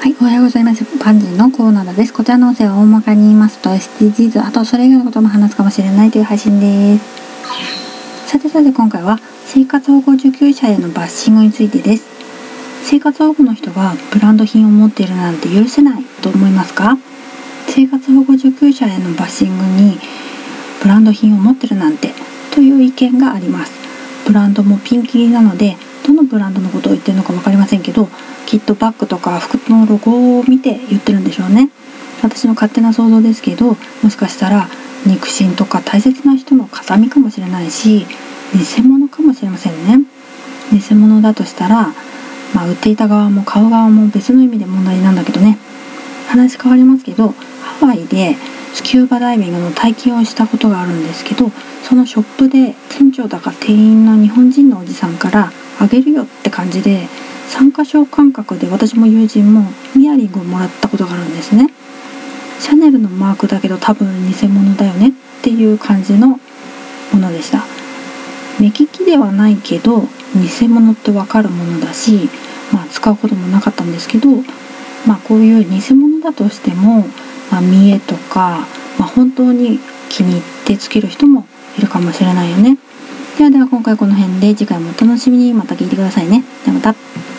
はい、おはようございます。パンジーのコーナーです。こちらの音声は大まかに言いますと SDGs、あとそれ以外のことも話すかもしれないという配信です。さてさて今回は生活保護受給者へのバッシングについてです。生活保護の人がブランド品を持っているなんて許せないと思いますか？生活保護受給者へのバッシングにブランド品を持ってるなんてという意見があります。ブランドもピンキリなのでのブランドのことを言ってるのか分かりませんけどきっとバッグとか服のロゴを見て言ってるんでしょうね。私の勝手な想像ですけどもしかしたら肉親とか大切な人の形見かもしれないし偽物かもしれませんね。偽物だとしたら、まあ、売っていた側も買う側も別の意味で問題なんだけどね。話変わりますけどハワイでスキューバダイビングの体験をしたことがあるんですけどそのショップで店長だか店員の日本人のおじさんからあげるよって感じで参加賞感覚で私も友人もイヤリングをもらったことがあるんですね。シャネルのマークだけど多分偽物だよねっていう感じのものでした。目利きではないけど偽物ってわかるものだし、まあ、使うこともなかったんですけど、まあ、こういう偽物だとしても、まあ、見栄とか、まあ、本当に気に入ってつける人もいるかもしれないよね。ではでは今回この辺で次回もお楽しみに。また聞いてくださいね。ではまた。